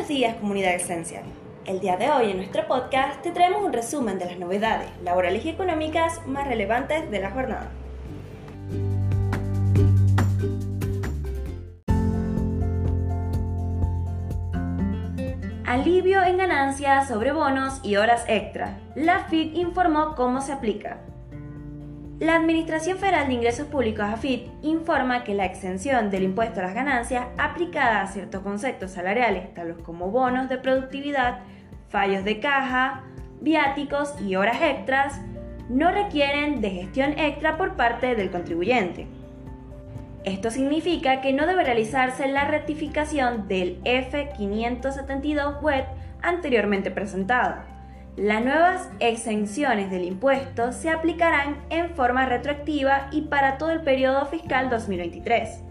Buenos días comunidad Esencial. El día de hoy en nuestro podcast te traemos un resumen de las novedades laborales y económicas más relevantes de la jornada. Alivio en ganancias sobre bonos y horas extra. La FIT informó cómo se aplica. La Administración Federal de Ingresos Públicos, AFIP, informa que la exención del impuesto a las ganancias aplicada a ciertos conceptos salariales, tales como bonos de productividad, fallos de caja, viáticos y horas extras, no requieren de gestión extra por parte del contribuyente. Esto significa que no debe realizarse la rectificación del F572 web anteriormente presentado las nuevas exenciones del impuesto se aplicarán en forma retroactiva y para todo el periodo fiscal 2023.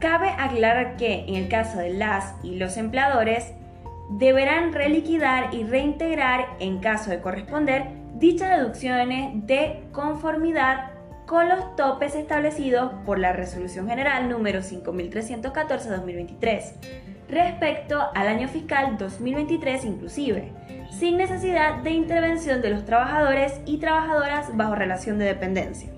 Cabe aclarar que en el caso de las y los empleadores deberán reliquidar y reintegrar en caso de corresponder dichas deducciones de conformidad con los topes establecidos por la Resolución General número 5314-2023 respecto al año fiscal 2023 inclusive sin necesidad de intervención de los trabajadores y trabajadoras bajo relación de dependencia.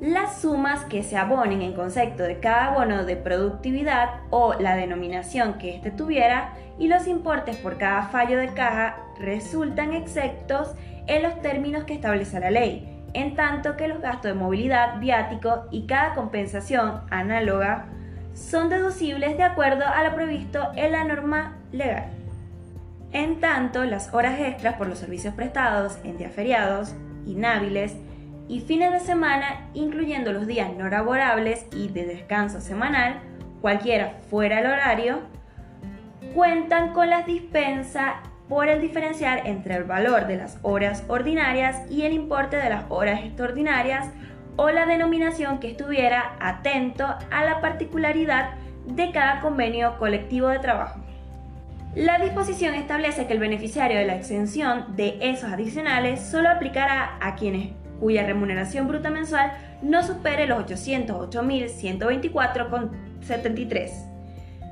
Las sumas que se abonen en concepto de cada bono de productividad o la denominación que éste tuviera y los importes por cada fallo de caja resultan exceptos en los términos que establece la ley, en tanto que los gastos de movilidad, viático y cada compensación análoga son deducibles de acuerdo a lo previsto en la norma legal. En tanto, las horas extras por los servicios prestados en días feriados, inhábiles y fines de semana, incluyendo los días no laborables y de descanso semanal, cualquiera fuera el horario, cuentan con las dispensas por el diferencial entre el valor de las horas ordinarias y el importe de las horas extraordinarias o la denominación que estuviera atento a la particularidad de cada convenio colectivo de trabajo. La disposición establece que el beneficiario de la exención de esos adicionales solo aplicará a quienes cuya remuneración bruta mensual no supere los 808.124,73,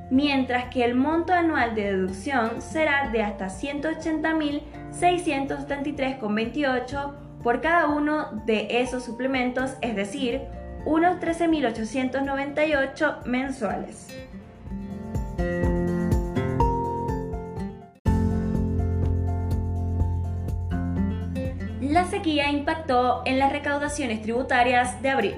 mientras que el monto anual de deducción será de hasta 180.673,28 por cada uno de esos suplementos, es decir, unos 13.898 mensuales. la sequía impactó en las recaudaciones tributarias de abril.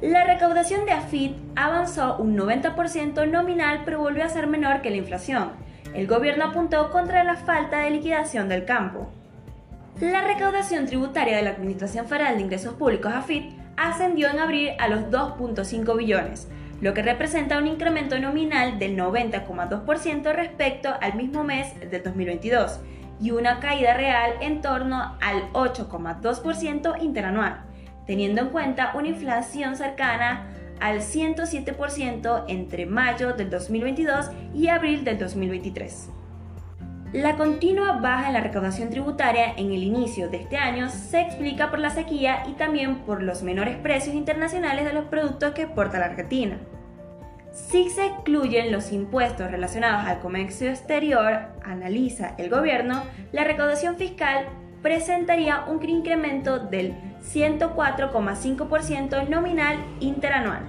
La recaudación de AFIT avanzó un 90% nominal pero volvió a ser menor que la inflación. El gobierno apuntó contra la falta de liquidación del campo. La recaudación tributaria de la Administración Federal de Ingresos Públicos AFIT ascendió en abril a los 2.5 billones, lo que representa un incremento nominal del 90,2% respecto al mismo mes del 2022 y una caída real en torno al 8,2% interanual, teniendo en cuenta una inflación cercana al 107% entre mayo del 2022 y abril del 2023. La continua baja en la recaudación tributaria en el inicio de este año se explica por la sequía y también por los menores precios internacionales de los productos que exporta la Argentina. Si se excluyen los impuestos relacionados al comercio exterior, analiza el gobierno, la recaudación fiscal presentaría un incremento del 104,5% nominal interanual.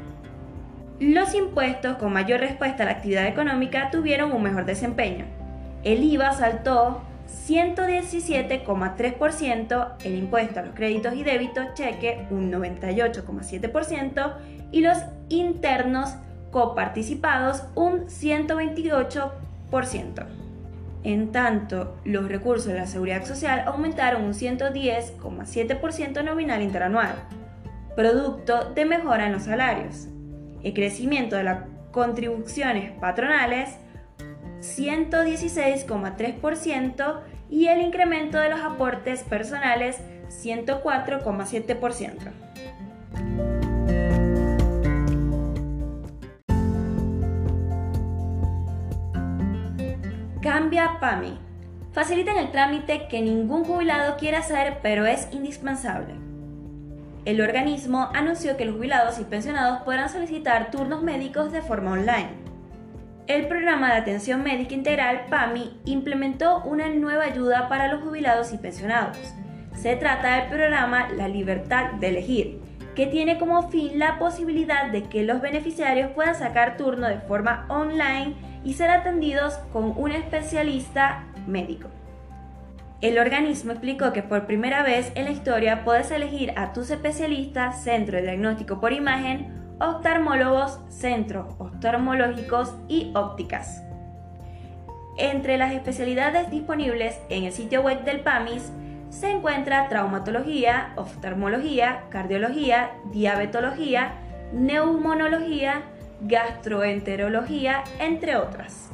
Los impuestos con mayor respuesta a la actividad económica tuvieron un mejor desempeño. El IVA saltó 117,3%, el impuesto a los créditos y débitos cheque un 98,7% y los internos coparticipados un 128%. En tanto, los recursos de la seguridad social aumentaron un 110,7% nominal interanual, producto de mejora en los salarios. El crecimiento de las contribuciones patronales 116,3% y el incremento de los aportes personales 104,7%. Cambia PAMI. Facilitan el trámite que ningún jubilado quiere hacer, pero es indispensable. El organismo anunció que los jubilados y pensionados podrán solicitar turnos médicos de forma online. El programa de atención médica integral PAMI implementó una nueva ayuda para los jubilados y pensionados. Se trata del programa La Libertad de Elegir, que tiene como fin la posibilidad de que los beneficiarios puedan sacar turno de forma online y ser atendidos con un especialista médico. El organismo explicó que por primera vez en la historia puedes elegir a tus especialistas, centro de diagnóstico por imagen oftalmólogos, centros oftalmológicos y ópticas. Entre las especialidades disponibles en el sitio web del PAMIS se encuentra traumatología, oftalmología, cardiología, diabetología, neumonología, gastroenterología, entre otras.